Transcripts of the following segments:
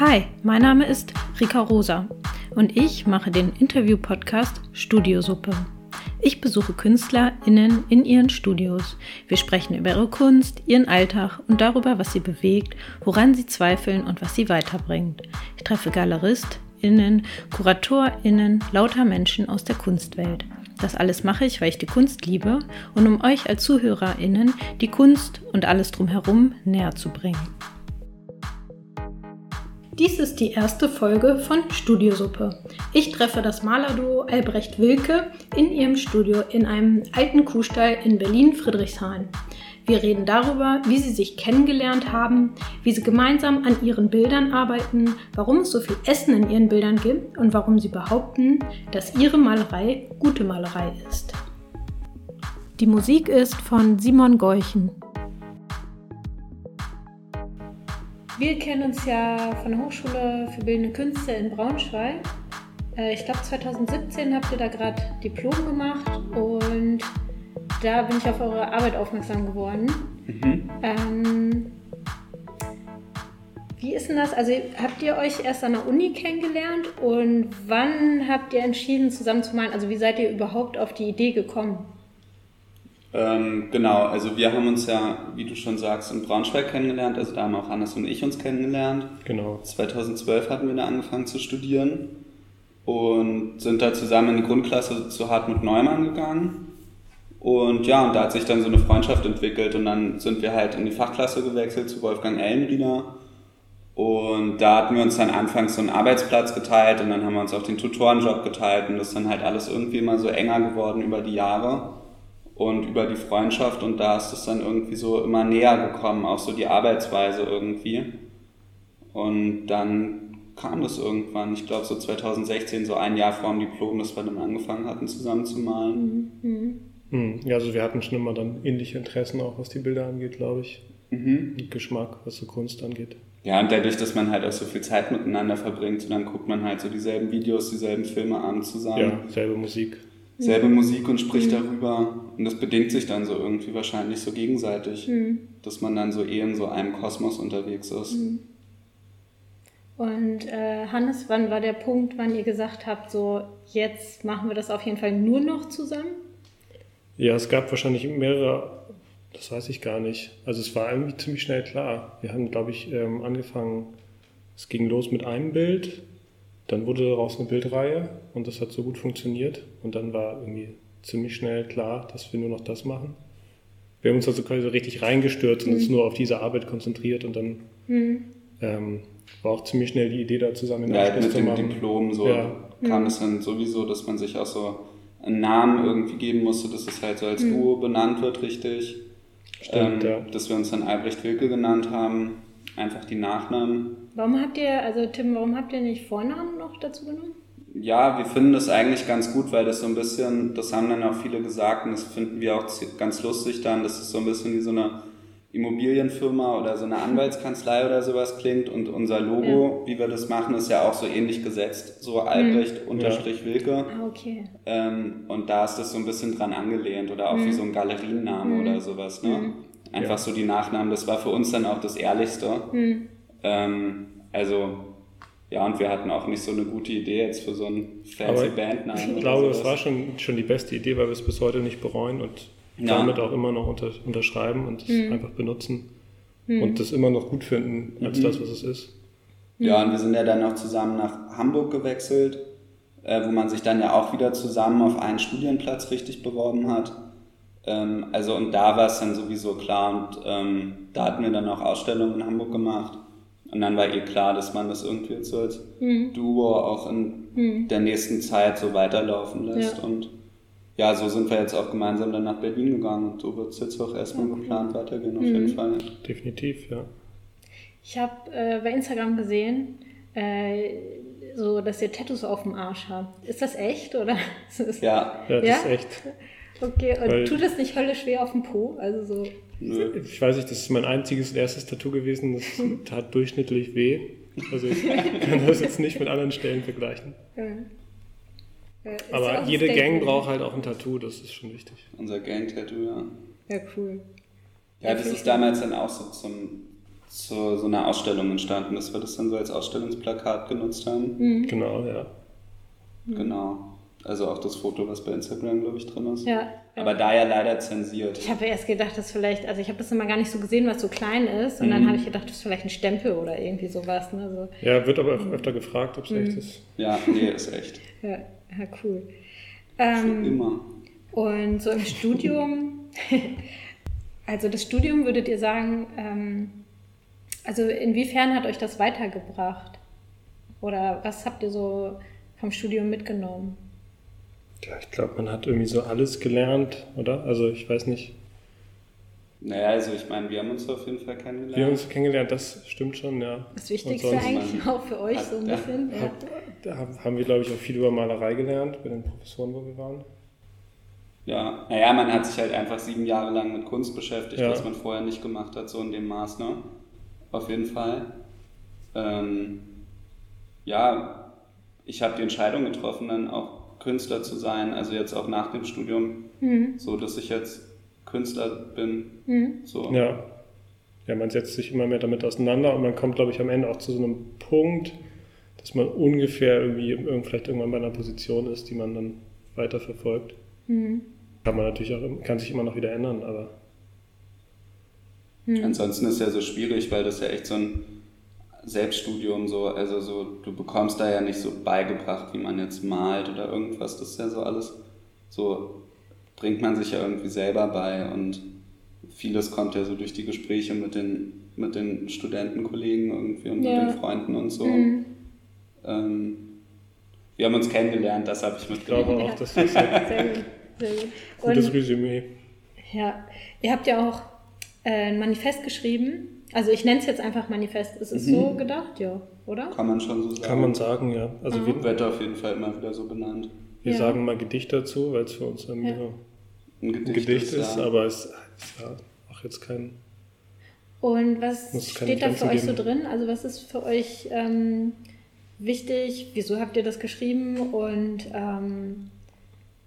Hi, mein Name ist Rika Rosa und ich mache den Interview-Podcast Studiosuppe. Ich besuche KünstlerInnen in ihren Studios. Wir sprechen über ihre Kunst, ihren Alltag und darüber, was sie bewegt, woran sie zweifeln und was sie weiterbringt. Ich treffe GaleristInnen, KuratorInnen, lauter Menschen aus der Kunstwelt. Das alles mache ich, weil ich die Kunst liebe und um euch als ZuhörerInnen die Kunst und alles drumherum näher zu bringen. Dies ist die erste Folge von Studiosuppe. Ich treffe das Malerduo Albrecht Wilke in ihrem Studio in einem alten Kuhstall in Berlin-Friedrichshain. Wir reden darüber, wie sie sich kennengelernt haben, wie sie gemeinsam an ihren Bildern arbeiten, warum es so viel Essen in ihren Bildern gibt und warum sie behaupten, dass ihre Malerei gute Malerei ist. Die Musik ist von Simon Geuchen. Wir kennen uns ja von der Hochschule für Bildende Künste in Braunschweig. Äh, ich glaube 2017 habt ihr da gerade Diplom gemacht und da bin ich auf eure Arbeit aufmerksam geworden. Mhm. Ähm, wie ist denn das? Also habt ihr euch erst an der Uni kennengelernt und wann habt ihr entschieden zusammen zu malen? Also wie seid ihr überhaupt auf die Idee gekommen? Ähm, genau, also wir haben uns ja, wie du schon sagst, in Braunschweig kennengelernt. Also da haben auch Hannes und ich uns kennengelernt. Genau. 2012 hatten wir da angefangen zu studieren und sind da zusammen in die Grundklasse zu Hartmut Neumann gegangen. Und ja, und da hat sich dann so eine Freundschaft entwickelt und dann sind wir halt in die Fachklasse gewechselt zu Wolfgang Ellenbieder. Und da hatten wir uns dann anfangs so einen Arbeitsplatz geteilt und dann haben wir uns auch den Tutorenjob geteilt und das ist dann halt alles irgendwie immer so enger geworden über die Jahre und über die Freundschaft und da ist es dann irgendwie so immer näher gekommen, auch so die Arbeitsweise irgendwie. Und dann kam das irgendwann, ich glaube so 2016, so ein Jahr vor dem Diplom, dass wir dann angefangen hatten zusammen zu malen. Mhm. Mhm. Ja, also wir hatten schon immer dann ähnliche Interessen, auch was die Bilder angeht, glaube ich. Mhm. Und Geschmack, was so Kunst angeht. Ja, und dadurch, dass man halt auch so viel Zeit miteinander verbringt, so dann guckt man halt so dieselben Videos, dieselben Filme an zusammen. Ja, selbe Musik selbe mhm. Musik und spricht mhm. darüber. Und das bedingt sich dann so irgendwie wahrscheinlich so gegenseitig, mhm. dass man dann so eh in so einem Kosmos unterwegs ist. Mhm. Und äh, Hannes, wann war der Punkt, wann ihr gesagt habt, so jetzt machen wir das auf jeden Fall nur noch zusammen? Ja, es gab wahrscheinlich mehrere, das weiß ich gar nicht. Also es war irgendwie ziemlich schnell klar. Wir haben, glaube ich, ähm, angefangen, es ging los mit einem Bild dann wurde daraus eine Bildreihe und das hat so gut funktioniert. Und dann war irgendwie ziemlich schnell klar, dass wir nur noch das machen. Wir haben uns also quasi richtig reingestürzt und mhm. uns nur auf diese Arbeit konzentriert und dann mhm. ähm, war auch ziemlich schnell die Idee da zusammen in ja, mit zu dem machen. Diplom so ja. kam mhm. es dann sowieso, dass man sich auch so einen Namen irgendwie geben musste, dass es halt so als mhm. Duo benannt wird, richtig. Stimmt, ähm, ja. Dass wir uns dann Albrecht Wilke genannt haben, einfach die Nachnamen. Warum habt ihr, also Tim, warum habt ihr nicht Vornamen noch dazu genommen? Ja, wir finden das eigentlich ganz gut, weil das so ein bisschen, das haben dann auch viele gesagt und das finden wir auch ganz lustig dann, dass es so ein bisschen wie so eine Immobilienfirma oder so eine Anwaltskanzlei oder sowas klingt und unser Logo, ja. wie wir das machen, ist ja auch so ähnlich gesetzt, so Albrecht mhm. unterstrich Wilke. Ah, okay. Ähm, und da ist das so ein bisschen dran angelehnt oder auch mhm. wie so ein Galerienname mhm. oder sowas, ne? Einfach ja. so die Nachnamen, das war für uns dann auch das Ehrlichste. Mhm. Ähm, also, ja, und wir hatten auch nicht so eine gute Idee jetzt für so einen fancy Bandnamen. Ich glaube, es war schon, schon die beste Idee, weil wir es bis heute nicht bereuen und ja. damit auch immer noch unter, unterschreiben und es mhm. einfach benutzen mhm. und das immer noch gut finden als mhm. das, was es ist. Ja, und wir sind ja dann auch zusammen nach Hamburg gewechselt, äh, wo man sich dann ja auch wieder zusammen auf einen Studienplatz richtig beworben hat. Ähm, also und da war es dann sowieso klar und ähm, da hatten wir dann auch Ausstellungen in Hamburg gemacht. Und dann war ihr klar, dass man das irgendwie jetzt so als mhm. Duo auch in mhm. der nächsten Zeit so weiterlaufen lässt. Ja. Und ja, so sind wir jetzt auch gemeinsam dann nach Berlin gegangen und so wird es jetzt auch erstmal okay. geplant weitergehen, auf mhm. jeden Fall. Definitiv, ja. Ich habe äh, bei Instagram gesehen, äh, so, dass ihr Tattoos auf dem Arsch habt. Ist das echt oder? ja. ja, das ja? ist echt. Okay, und Weil, tut das nicht höllisch schwer auf dem Po? Also so. Ich weiß nicht, das ist mein einziges erstes Tattoo gewesen. Das tat durchschnittlich weh. Also ich kann das jetzt nicht mit anderen Stellen vergleichen. Ja. Ja, Aber jede Gang braucht halt auch ein Tattoo, das ist schon wichtig. Unser Gang-Tattoo, ja. Ja, cool. Ja, das ist damals dann auch so zum, zu so einer Ausstellung entstanden, dass wir das dann so als Ausstellungsplakat genutzt haben. Mhm. Genau, ja. Genau. Also auch das Foto, was bei Instagram, glaube ich, drin ist. Ja. Aber da ja leider zensiert. Ich habe erst gedacht, dass vielleicht, also ich habe das immer gar nicht so gesehen, was so klein ist. Und dann Mhm. habe ich gedacht, das ist vielleicht ein Stempel oder irgendwie sowas. Ne? So, Ja, wird aber auch öfter gefragt, ob es echt ist. Ja, nee, ist echt. ja, ja, cool. Schon Ähm, immer. und so im Studium, also das Studium würdet ihr sagen, ähm, also inwiefern hat euch das weitergebracht? Oder was habt ihr so vom Studium mitgenommen? Ja, ich glaube, man hat irgendwie so alles gelernt, oder? Also ich weiß nicht. Naja, also ich meine, wir haben uns auf jeden Fall kennengelernt. Wir haben uns kennengelernt, das stimmt schon, ja. Das Wichtigste eigentlich auch für euch so ein bisschen. Ja. hab, da haben- haben wir, glaube ich, auch viel über Malerei gelernt, bei den Professoren, wo wir waren. Ja, naja, man hat sich halt einfach sieben Jahre lang mit Kunst beschäftigt, Ja. was man vorher nicht gemacht hat, so in dem Maß, ne? Auf jeden Fall. Ähm, ja, ich habe die Entscheidung getroffen, dann auch Künstler zu sein, also jetzt auch nach dem Studium, Mhm. so dass ich jetzt Künstler bin. Mhm. So. Ja. Ja, man setzt sich immer mehr damit auseinander und man kommt, glaube ich, am Ende auch zu so einem Punkt, dass man ungefähr irgendwie irgend- vielleicht irgendwann bei einer Position ist, die man dann weiterverfolgt. Mhm. Kann man natürlich auch, kann sich immer noch wieder ändern, aber Mhm. Ansonsten ist ja so schwierig, weil das ja echt so ein Selbststudium so, also so, du bekommst da ja nicht so beigebracht, wie man jetzt malt oder irgendwas. Das ist ja so alles, so bringt man sich ja irgendwie selber bei und vieles kommt ja so durch die Gespräche mit den, mit den Studentenkollegen irgendwie und Ja. mit den Freunden und so. Mhm. Ähm, wir haben uns kennengelernt, das habe ich ich glaube mitgenommen. auch, das ist ein Sehr gut. Sehr gut. gutes Und Resümee. ja, ihr habt ja auch äh, ein Manifest geschrieben. Also ich nenne es jetzt einfach Manifest. Ist es Mhm. so gedacht? Ja, oder? Kann man schon so sagen. Kann man sagen, ja. Also Mhm. wir, Wird auf jeden Fall immer wieder so benannt. wir Ja. sagen mal Gedicht dazu, weil es für uns irgendwie Ja. Ein ein Gedicht, Gedicht ist, ja. aber es ist ja auch jetzt kein Und was steht da für Grenzen euch so geben. drin? Also was ist für euch ähm, wichtig? Wieso habt ihr das geschrieben? Und ähm,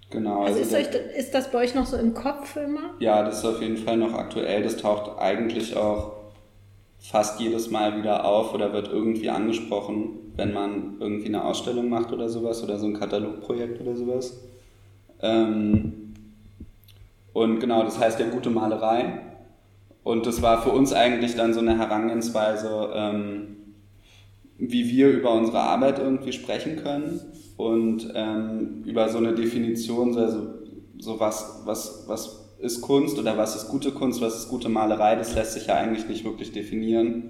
Genau, also ist, der- euch, ist das bei euch noch so im Kopf immer? Ja, das ist auf jeden Fall noch aktuell. Das taucht eigentlich auch fast jedes Mal wieder auf oder wird irgendwie angesprochen, wenn man irgendwie eine Ausstellung macht oder sowas oder so ein Katalogprojekt oder sowas. Ähm, und genau, das heißt ja gute Malerei. Und das war für uns eigentlich dann so eine Herangehensweise, ähm, wie wir über unsere Arbeit irgendwie sprechen können und ähm, über so eine Definition, so, also, so was, was, was ist Kunst oder was ist gute Kunst, was ist gute Malerei, das lässt sich ja eigentlich nicht wirklich definieren.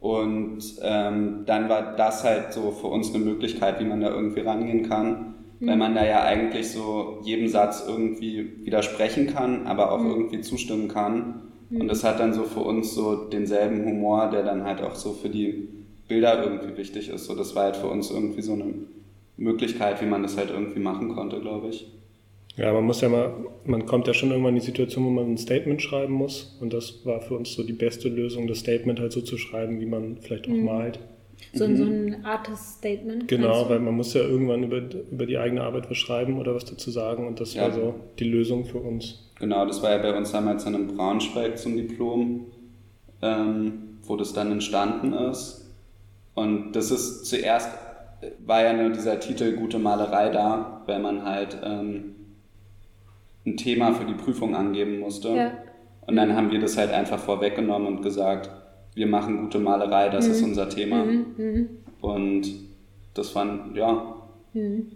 Und ähm, dann war das halt so für uns eine Möglichkeit, wie man da irgendwie rangehen kann, weil man da ja eigentlich so jedem Satz irgendwie widersprechen kann, aber auch irgendwie zustimmen kann. Und das hat dann so für uns so denselben Humor, der dann halt auch so für die Bilder irgendwie wichtig ist. So, das war halt für uns irgendwie so eine Möglichkeit, wie man das halt irgendwie machen konnte, glaube ich. Ja, man muss ja mal, man kommt ja schon irgendwann in die Situation, wo man ein Statement schreiben muss. Und das war für uns so die beste Lösung, das Statement halt so zu schreiben, wie man vielleicht auch malt. So, so ein Artist-Statement? Genau, weil man muss ja irgendwann über, über die eigene Arbeit was schreiben oder was dazu sagen. Und das Ja. war so die Lösung für uns. Genau, das war ja bei uns damals dann in Braunschweig zum Diplom, ähm, wo das dann entstanden ist. Und das ist zuerst, war ja nur dieser Titel Gute Malerei da, weil man halt ähm, ein Thema für die Prüfung angeben musste. Ja. Und dann haben wir das halt einfach vorweggenommen und gesagt, wir machen gute Malerei, das ist unser Thema. Mhm, mhm, Und das war, ja, mhm.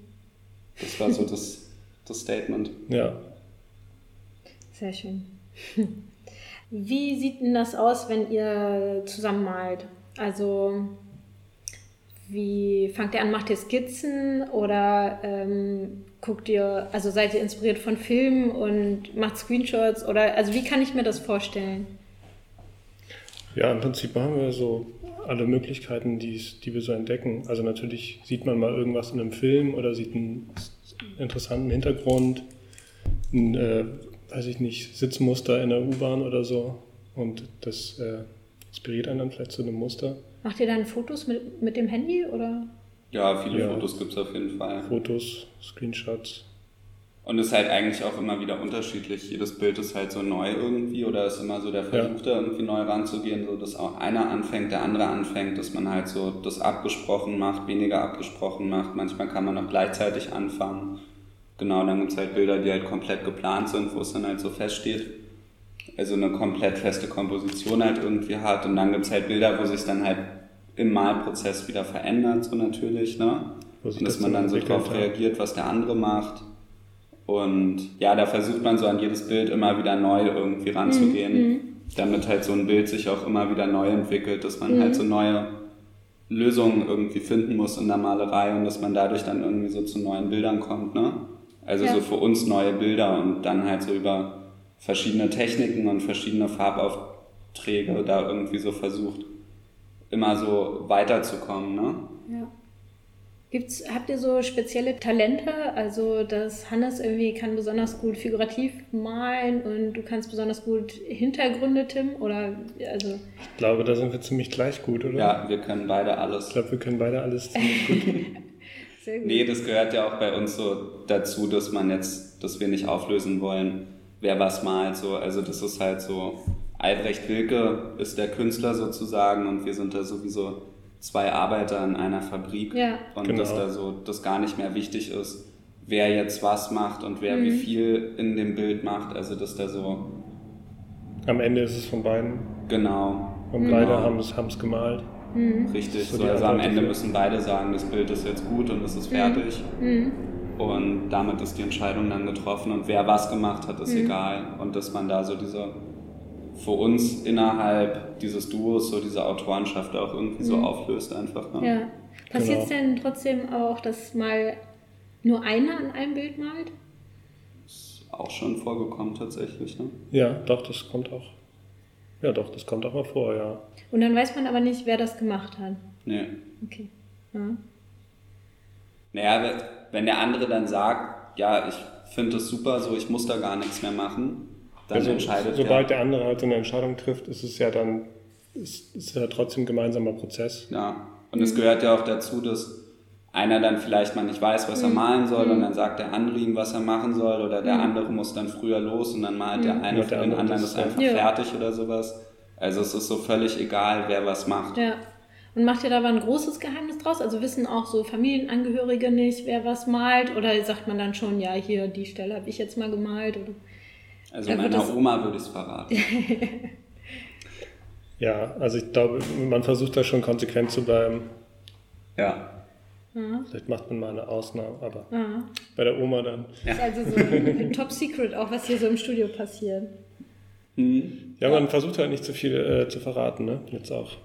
das war so das, das Statement. Ja, Sehr schön. Wie sieht denn das aus, wenn ihr zusammen malt? Also, wie fangt ihr an? Macht ihr Skizzen oder ähm, guckt ihr, also seid ihr inspiriert von Filmen und macht Screenshots oder, also wie kann ich mir das vorstellen? Ja, im Prinzip haben wir so alle Möglichkeiten, die's- die wir so entdecken. Also natürlich sieht man mal irgendwas in einem Film oder sieht einen interessanten Hintergrund, ein, äh, weiß ich nicht, Sitzmuster in der U-Bahn oder so und das äh, inspiriert einen dann vielleicht zu einem Muster. Macht ihr dann Fotos mit, mit dem Handy oder? Ja, viele Ja. Fotos gibt es auf jeden Fall. Fotos, Screenshots. Und ist halt eigentlich auch immer wieder unterschiedlich. Jedes Bild ist halt so neu irgendwie oder ist immer so der Versuch, ja. da irgendwie neu ranzugehen, so dass auch einer anfängt, der andere anfängt, dass man halt so das abgesprochen macht, weniger abgesprochen macht. Manchmal kann man auch gleichzeitig anfangen. Genau, dann gibt es halt Bilder, die halt komplett geplant sind, wo es dann halt so feststeht. Also eine komplett feste Komposition halt irgendwie hat. Und dann gibt es halt Bilder, wo sich dann halt im Malprozess wieder verändert, so natürlich, ne? Und dass man dann so drauf reagiert, was der andere macht. Und ja, da versucht man so an jedes Bild immer wieder neu irgendwie ranzugehen, mhm. mhm. damit halt so ein Bild sich auch immer wieder neu entwickelt, dass man mhm. halt so neue Lösungen irgendwie finden muss in der Malerei und dass man dadurch dann irgendwie so zu neuen Bildern kommt, ne? Also ja. so für uns neue Bilder und dann halt so über verschiedene Techniken und verschiedene Farbaufträge da irgendwie so versucht, immer so weiterzukommen, ne? Ja. Gibt's, habt ihr so spezielle Talente? Also, dass Hannes irgendwie kann besonders gut figurativ malen und du kannst besonders gut Hintergründe, Tim? Oder, also. Ich glaube, da sind wir ziemlich gleich gut, oder? Ja, wir können beide alles. Ich glaube, wir können beide alles ziemlich gut. Sehr gut. Nee, das gehört ja auch bei uns so dazu, dass man jetzt, dass wir nicht auflösen wollen, wer was malt, so. Also, das ist halt so, Albrecht Wilke ist der Künstler sozusagen und wir sind da sowieso zwei Arbeiter in einer Fabrik ja. und genau. dass da so das gar nicht mehr wichtig ist, wer jetzt was macht und wer mhm. wie viel in dem Bild macht. Also dass da so. Am Ende ist es von beiden. Genau. Und mhm. beide haben es gemalt. Mhm. Richtig. So, also am Ende müssen beide sagen, das Bild ist jetzt gut und es ist mhm. fertig. Mhm. Und damit ist die Entscheidung dann getroffen und wer was gemacht hat, ist mhm. egal. Und dass man da so diese für uns innerhalb dieses Duos so diese Autorenschaft auch irgendwie mhm. so auflöst einfach. Ne? Ja. Passiert es genau. denn trotzdem auch, dass mal nur einer an einem Bild malt? Ist auch schon vorgekommen tatsächlich, ne? Ja, doch, das kommt auch. Ja, doch, das kommt auch mal vor, ja. Und dann weiß man aber nicht, wer das gemacht hat. Nee. Okay. Ja. Naja, wenn der andere dann sagt, ja, ich finde das super, so ich muss da gar nichts mehr machen, dann also, entscheidet Sobald der andere halt so eine Entscheidung trifft, ist es ja dann ist, ist ja trotzdem ein gemeinsamer Prozess. Ja, und mhm. es gehört ja auch dazu, dass einer dann vielleicht mal nicht weiß, was er mhm. malen soll, und mhm. dann sagt der andere ihm, was er machen soll, oder der mhm. andere muss dann früher los und dann malt der eine für den anderen das einfach ja. fertig oder sowas. Also es ist so völlig egal, wer was macht. Ja. Und macht ihr da aber ein großes Geheimnis draus? Also wissen auch so Familienangehörige nicht, wer was malt? Oder sagt man dann schon, ja, hier, die Stelle habe ich jetzt mal gemalt? Oder? Also ja, meiner Oma würde ich es verraten. ja, also ich glaube, man versucht da schon konsequent zu bleiben. Ja. Mhm. Vielleicht macht man mal eine Ausnahme, aber mhm. bei der Oma dann. Ja. Ist also so ein Top Secret auch, was hier so im Studio passiert. Mhm. Ja, man versucht halt nicht zu viel äh, zu verraten, ne? Jetzt auch.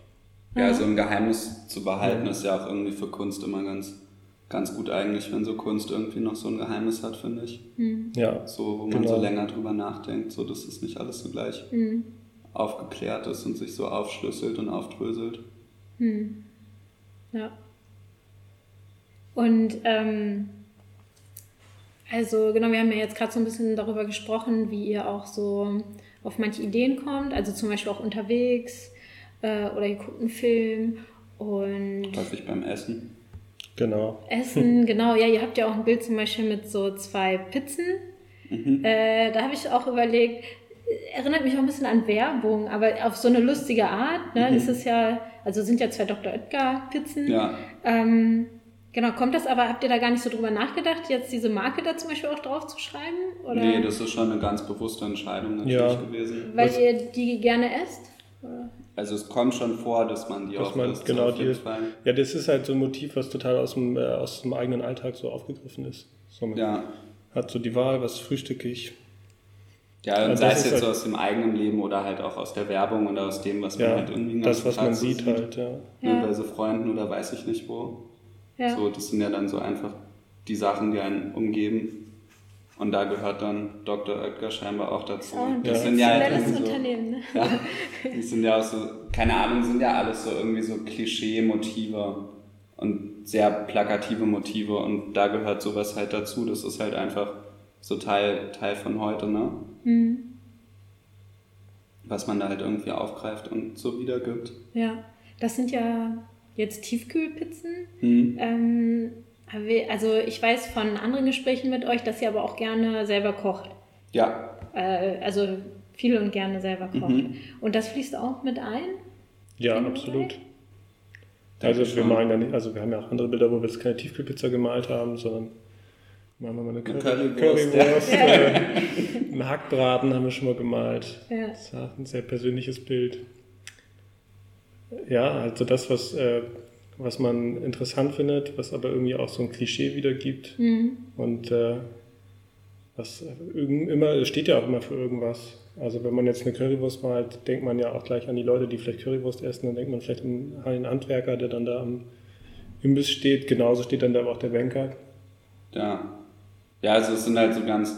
Ja, also ein Geheimnis zu behalten ist ja auch irgendwie für Kunst immer ganz ganz gut eigentlich, wenn so Kunst irgendwie noch so ein Geheimnis hat, finde ich. Mhm. Ja. So, wo man genau. so länger drüber nachdenkt, so dass es nicht alles so gleich mhm. aufgeklärt ist und sich so aufschlüsselt und aufdröselt. Mhm. Ja. Und ähm, also genau, wir haben ja jetzt gerade so ein bisschen darüber gesprochen, wie ihr auch so auf manche Ideen kommt, also zum Beispiel auch unterwegs äh, oder ihr guckt einen Film und. Häufig beim Essen. Genau. Essen, genau. Ja, ihr habt ja auch ein Bild zum Beispiel mit so zwei Pizzen. Mhm. Äh, da habe ich auch überlegt, erinnert mich auch ein bisschen an Werbung, aber auf so eine lustige Art. Ne? Mhm. Ist es ja, also sind ja zwei Dr. Oetker Pizzen. Ja. Ähm, genau, kommt das aber, habt ihr da gar nicht so drüber nachgedacht, jetzt diese Marke da zum Beispiel auch drauf zu schreiben? Oder? Nee, das ist schon eine ganz bewusste Entscheidung natürlich ja. gewesen. Weil Was? ihr die gerne esst? Also es kommt schon vor, dass man die dass auch man, isst, genau die ist, Ja, das ist halt so ein Motiv, was total aus dem, äh, aus dem eigenen Alltag so aufgegriffen ist. So man ja. hat so die Wahl, was frühstücke ich. Ja, und also sei es jetzt halt, so aus dem eigenen Leben oder halt auch aus der Werbung oder aus dem, was man halt irgendwie Das, was Tag man sieht, sieht, halt, ja. ja. Bei so Freunden oder weiß ich nicht wo. Ja. So, das sind ja dann so einfach die Sachen, die einen umgeben. Und da gehört dann Dr. Oetker scheinbar auch dazu. Oh, das ja. sind ja halt so, Unternehmen, ne? ja, die sind ja auch so, keine Ahnung, sind ja alles so irgendwie so Klischee-Motive und sehr plakative Motive und da gehört sowas halt dazu. Das ist halt einfach so Teil, Teil von heute, ne? Mhm. Was man da halt irgendwie aufgreift und so wiedergibt. Ja, das sind ja jetzt Tiefkühlpizzen. Mhm. Ähm, Also ich weiß von anderen Gesprächen mit euch, dass ihr aber auch gerne selber kocht. Ja. Äh, also viel und gerne selber kocht. Mhm. Und das fließt auch mit ein? Ja, absolut. Also wir malen ja nicht, also wir haben ja auch andere Bilder, wo wir jetzt keine Tiefkühlpizza gemalt haben, sondern machen wir mal eine, Curry, Currywurst. Currywurst ja. äh, einen Hackbraten haben wir schon mal gemalt. Ja. Das war ein sehr persönliches Bild. Ja, also das, was, äh, was man interessant findet, was aber irgendwie auch so ein Klischee wiedergibt. Mhm. Und äh, was immer, steht ja auch immer für irgendwas. Also wenn man jetzt eine Currywurst malt, denkt man ja auch gleich an die Leute, die vielleicht Currywurst essen. Dann denkt man vielleicht an den Handwerker, der dann da am Imbiss steht. Genauso steht dann da auch der Banker. Ja. Ja, also es sind halt so ganz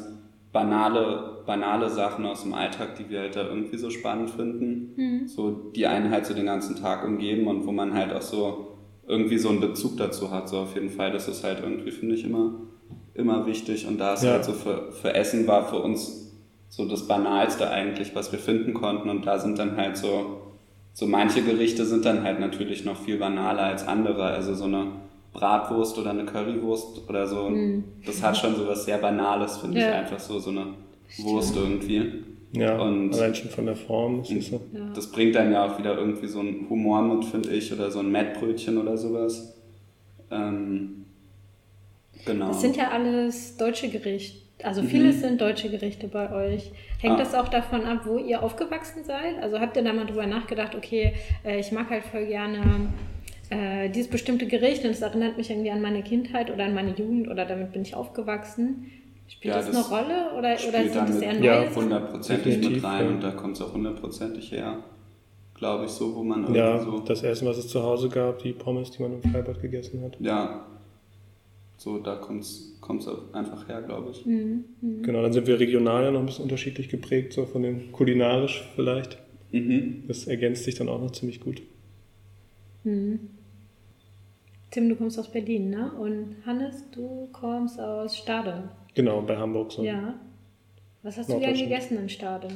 banale, banale Sachen aus dem Alltag, die wir halt da irgendwie so spannend finden. Mhm. So, die einen halt so den ganzen Tag umgeben und wo man halt auch so irgendwie so einen Bezug dazu hat. So auf jeden Fall. Das ist halt irgendwie, finde ich, immer, immer wichtig. Und da ist ja. halt so für, für Essen war für uns so das Banalste eigentlich, was wir finden konnten. Und da sind dann halt so, so manche Gerichte sind dann halt natürlich noch viel banaler als andere. Also so eine Bratwurst oder eine Currywurst oder so. Mhm. Das hat schon so was sehr Banales, finde ja. ich einfach so, so eine Wurst irgendwie. Ja, und allein schon von der Form. Das, ist so. das bringt dann ja auch wieder irgendwie so einen Humor mit, finde ich, oder so ein Mettbrötchen oder sowas. Ähm, genau. Das sind ja alles deutsche Gerichte. Also vieles mhm. sind deutsche Gerichte bei euch. Hängt ah. das auch davon ab, wo ihr aufgewachsen seid? Also habt ihr da mal drüber nachgedacht, okay, äh, ich mag halt voll gerne äh, dieses bestimmte Gericht und es erinnert mich irgendwie an meine Kindheit oder an meine Jugend oder damit bin ich aufgewachsen. Spielt ja, das, das, eine Rolle oder, oder sind das eher neue Ja, hundertprozentig mit rein ja. und da kommt es auch hundertprozentig her. Glaube ich so, wo man irgendwie ja, so... das Essen, was es zu Hause gab, die Pommes, die man im Freibad gegessen hat. Ja, so, da kommt es einfach her, glaube ich. Mhm. Mhm. Genau, dann sind wir regional ja noch ein bisschen unterschiedlich geprägt, so von dem kulinarisch vielleicht. Mhm. Das ergänzt sich dann auch noch ziemlich gut. Mhm. Tim, du kommst aus Berlin, ne? Und Hannes, du kommst aus Stade. Genau, bei Hamburg so. Ja. Was hast du denn gegessen in Stade?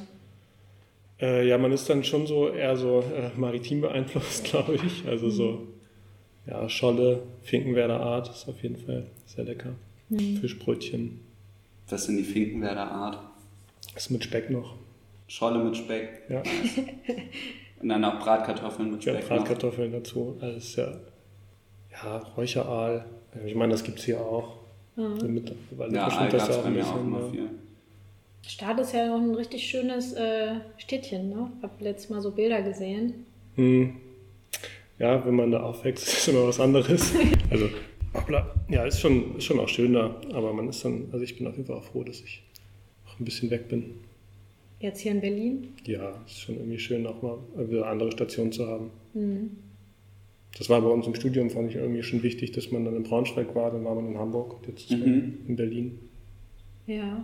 Äh, ja, man ist dann schon so eher so äh, maritim beeinflusst, glaube ich. Also so mhm ja, Scholle, Finkenwerder Art ist auf jeden Fall sehr lecker. Mhm. Fischbrötchen. Was sind die Finkenwerder Art? ist mit Speck noch. Scholle mit Speck. Ja. Und dann auch Bratkartoffeln mit Speck. Ja, Bratkartoffeln noch. dazu. Alles ja. Ja, Räucheraal. Ich meine, das gibt es hier auch. Mhm. Mit, weil ja, Aal gab es bei mir auch immer viel. Stade ist ja auch ein richtig schönes äh, Städtchen, ne? Ich habe letztes Mal so Bilder gesehen. Hm ja, wenn man da aufwächst, ist immer was anderes. Also, hoppla, ja, ist schon, ist schon auch schön da, aber man ist dann, also ich bin auf jeden Fall auch froh, dass ich auch ein bisschen weg bin. Jetzt hier in Berlin? Ja, ist schon irgendwie schön, auch mal eine andere Station zu haben. Mhm. Das war bei uns im Studium, fand ich irgendwie schon wichtig, dass man dann in Braunschweig war, dann war man in Hamburg und jetzt mhm. in Berlin. Ja.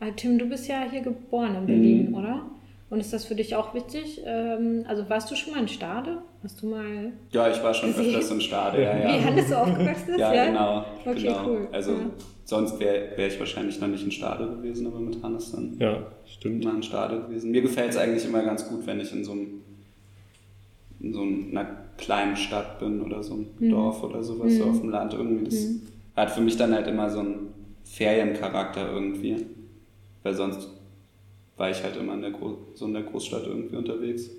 Aber Tim, du bist ja hier geboren in Berlin, mhm. oder? Und ist das für dich auch wichtig? Ähm, also warst du schon mal in Stade? Hast du mal. Ja, ich war schon gesehen? öfters in Stade, ja, ja. Wie Hannes so aufgewachsen ist? ja, ja, genau. Okay, genau. cool. Also ja. sonst wäre wär ich wahrscheinlich noch nicht in Stade gewesen, aber mit Hannes dann. Ja, stimmt. Mal in Stade gewesen. Mir gefällt es eigentlich immer ganz gut, wenn ich in so, einem, in so einer kleinen Stadt bin oder so einem mhm. Dorf oder sowas, mhm. so auf dem Land irgendwie. Das mhm. hat für mich dann halt immer so einen Feriencharakter irgendwie. Weil sonst war ich halt immer in der, so in der Großstadt irgendwie unterwegs.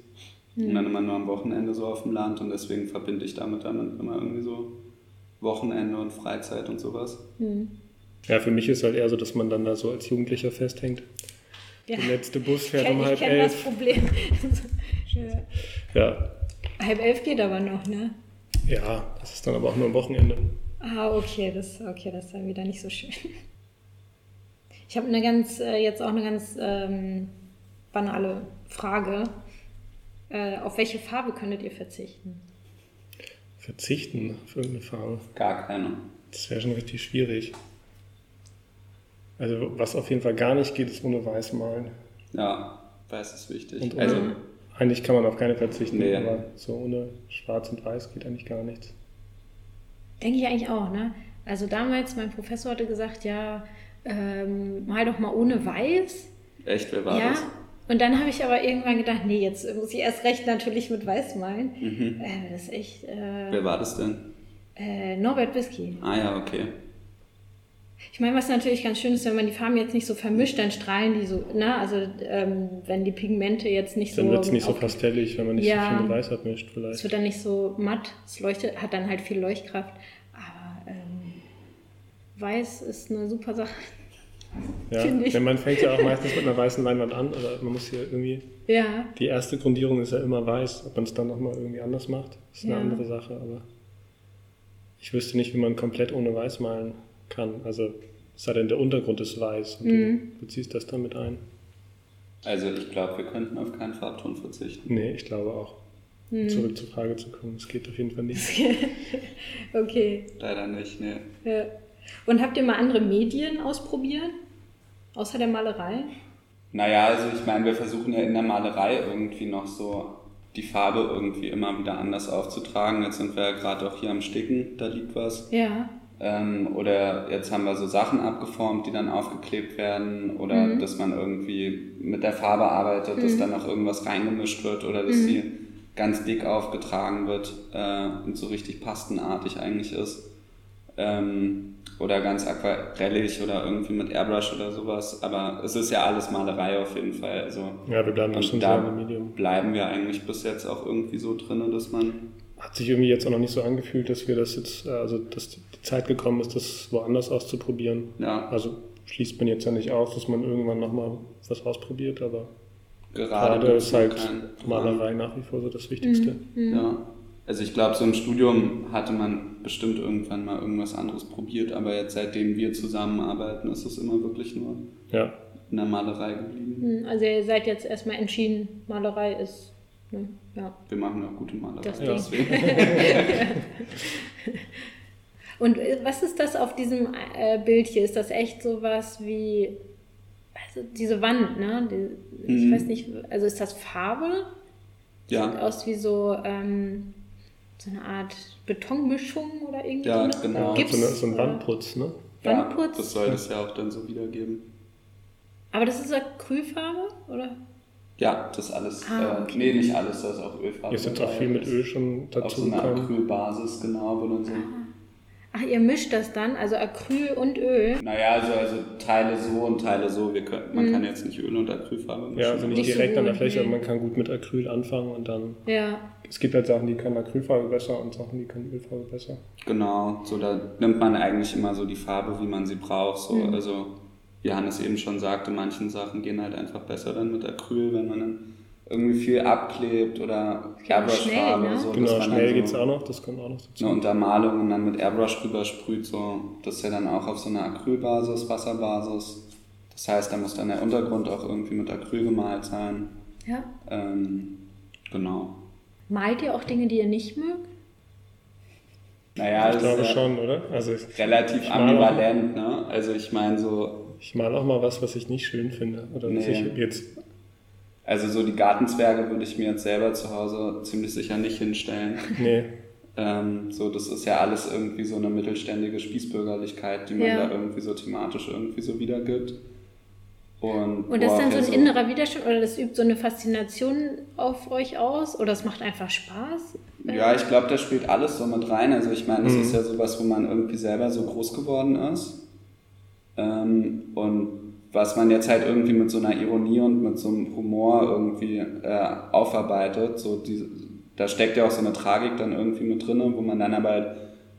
Mhm. Und dann immer nur am Wochenende so auf dem Land und deswegen verbinde ich damit dann immer irgendwie so Wochenende und Freizeit und sowas. Mhm. Ja, für mich ist halt eher so, dass man dann da so als Jugendlicher festhängt. Ja. Der letzte Bus fährt kenn, um halb ich elf. das Problem. ja. Halb elf geht aber noch, ne? Ja, das ist dann aber auch nur am Wochenende. Ah, okay, das, okay, das ist dann wieder nicht so schön. Ich habe eine ganz, äh, jetzt auch eine ganz ähm, banale Frage. Äh, auf welche Farbe könntet ihr verzichten? Verzichten auf irgendeine Farbe? Gar keine. Das wäre schon richtig schwierig. Also was auf jeden Fall gar nicht geht, ist ohne Weiß malen. Ja, Weiß ist wichtig. Und also, eigentlich kann man auf keine verzichten, nee. aber so ohne Schwarz und Weiß geht eigentlich gar nichts. Denke ich eigentlich auch, ne? Also damals, mein Professor hatte gesagt, ja, ähm, mal doch mal ohne Weiß. Echt, wer war ja. das? Und dann habe ich aber irgendwann gedacht, nee, jetzt muss ich erst recht natürlich mit Weiß malen. Mhm. Äh, das ist echt. Äh, wer war das denn? Äh, Norbert Whisky. Ah ja, okay. Ich meine, was natürlich ganz schön ist, wenn man die Farben jetzt nicht so vermischt, dann strahlen die so, ne? Also ähm, wenn die Pigmente jetzt nicht Dann so. wird es nicht so pastellig, wenn man nicht Ja. so viel mit Weiß abmischt Es vielleicht. wird dann nicht so matt, es leuchtet, hat dann halt viel Leuchtkraft. Aber ähm, Weiß ist eine super Sache. Ja. ich. Denn man fängt ja auch meistens mit einer weißen Leinwand an, aber man muss hier irgendwie, Ja, die erste Grundierung ist ja immer weiß. Ob man es dann nochmal irgendwie anders macht, ist eine Ja. andere Sache, aber ich wüsste nicht, wie man komplett ohne Weiß malen kann. Also es sei denn, der Untergrund ist weiß und Mhm. du beziehst das dann mit ein. Also ich glaube, wir könnten auf keinen Farbton verzichten. Nee, ich glaube auch. Mhm. Zurück zur Frage zu kommen, es geht auf jeden Fall nicht. okay. Leider nicht, nee. Ja. Und habt ihr mal andere Medien ausprobiert? Außer der Malerei? Naja, also ich meine, wir versuchen ja in der Malerei irgendwie noch so die Farbe irgendwie immer wieder anders aufzutragen. Jetzt sind wir ja gerade auch hier am Sticken, da liegt was. Ja. Ähm, oder jetzt haben wir so Sachen abgeformt, die dann aufgeklebt werden. Oder Mhm. dass man irgendwie mit der Farbe arbeitet, dass dann noch irgendwas reingemischt wird. Oder dass Mhm. sie ganz dick aufgetragen wird äh, und so richtig pastenartig eigentlich ist. Ähm, oder ganz aquarellig oder irgendwie mit Airbrush oder sowas. Aber es ist ja alles Malerei auf jeden Fall. Also Ja, wir bleiben schon da Medium. bleiben wir eigentlich bis jetzt auch irgendwie so drin, dass man Hat sich irgendwie jetzt auch noch nicht so angefühlt, dass wir das jetzt, äh, also dass die Zeit gekommen ist, das woanders auszuprobieren. ja, Also schließt man jetzt ja nicht aus, dass man irgendwann nochmal was ausprobiert, aber gerade, gerade ist so halt kein- Malerei nach wie vor so das Wichtigste. Ja. Also ich glaube, so im Studium hatte man bestimmt irgendwann mal irgendwas anderes probiert, aber jetzt seitdem wir zusammenarbeiten, ist es immer wirklich nur Ja, in der Malerei geblieben. Hm, Also ihr seid jetzt erstmal entschieden, Malerei ist. Ne? Ja. Wir machen auch gute Malerei. Das deswegen. Und äh, was ist das auf diesem äh, Bild hier? Ist das echt sowas wie. Also diese Wand, ne? Die, Ich Mhm. weiß nicht, also ist das Farbe? Sieht ja, aus wie so, ähm, so eine Art Betonmischung oder irgendwie Ja, so eine genau. Gips, so, eine, so ein oder? Wandputz, ne? ja, Wandputz? das soll das ja auch dann so wiedergeben. Aber das ist Acrylfarbe, oder? Ja, das alles. Ah, äh, okay. nee, nicht alles, da ist auch Ölfarbe. Ist jetzt auch viel mit Öl schon Auf dazu so einer. Acrylbasis, genau, wo dann so. Ach, ihr mischt das dann, also Acryl und Öl. Naja, also, also Teile so und Teile so. Wir können, man kann jetzt nicht Öl und Acrylfarbe mischen. Ja, also nicht, Nicht so direkt an der Fläche, aber man kann gut mit Acryl anfangen und dann. Ja. Es gibt halt Sachen, die können Acrylfarbe besser und Sachen, die können Ölfarbe besser. Genau, so da nimmt man eigentlich immer so die Farbe, wie man sie braucht. So, Mhm. Also, wie Hannes eben schon sagte, manchen Sachen gehen halt einfach besser dann mit Acryl, wenn man dann irgendwie viel abklebt oder Airbrush-Farbe. ne? so, Genau, schnell dann geht's so auch noch, das kommt auch noch dazu. eine Untermalung und dann mit Airbrush rübersprüht. So. Das ist ja dann auch auf so einer Acrylbasis, Wasserbasis. Das heißt, da muss dann der Untergrund auch irgendwie mit Acryl gemalt sein. ja. Ähm, genau. Malt ihr auch Dinge, die ihr nicht mögt? Naja, ich das glaube ist ja schon, oder? Also ich, relativ ambivalent, ne? Also ich meine so, ich mal auch mal was, was ich nicht schön finde. Oder was Nee. ich jetzt. also so die Gartenzwerge würde ich mir jetzt selber zu Hause ziemlich sicher nicht hinstellen. Nee. Ähm, so, das ist ja alles irgendwie so eine mittelständige Spießbürgerlichkeit, die man Ja. da irgendwie so thematisch irgendwie so wiedergibt. Und, Und das ist dann so ein innerer Widerstand oder das übt so eine Faszination auf euch aus oder es macht einfach Spaß? Ja, ich glaube, da spielt alles so mit rein. Also ich meine, das Mhm. ist ja sowas, wo man irgendwie selber so groß geworden ist. Ähm, und was man jetzt halt irgendwie mit so einer Ironie und mit so einem Humor irgendwie äh, aufarbeitet, so die, da steckt ja auch so eine Tragik dann irgendwie mit drin, wo man dann aber halt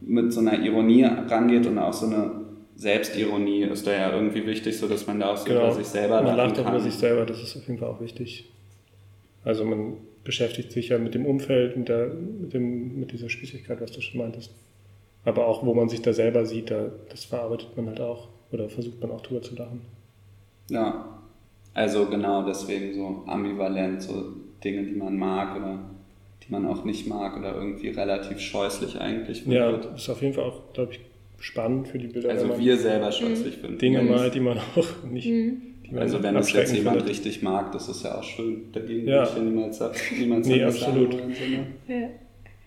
mit so einer Ironie rangeht und auch so eine Selbstironie ist da ja irgendwie wichtig, so dass man da auch so Genau. über sich selber man lachen lacht auch über sich selber, das ist auf jeden Fall auch wichtig. Also man beschäftigt sich ja mit dem Umfeld, mit, der, mit, dem, mit dieser Spießigkeit, was du schon meintest. Aber auch, wo man sich da selber sieht, da, das verarbeitet man halt auch oder versucht man auch drüber zu lachen. Ja, also genau deswegen so ambivalent, so Dinge, die man mag oder die man auch nicht mag oder irgendwie relativ scheußlich eigentlich Ja, das ist auf jeden Fall auch, glaube ich, spannend für die Bilder. also wir selber scheußlich finden. Dinge malt, die man auch nicht. Mhm. Die man Also wenn es jetzt jemand findet. richtig mag, das ist ja auch schön. Dagegen Ja. ich ja niemals, niemals Nee, absolut. sondern- Ja.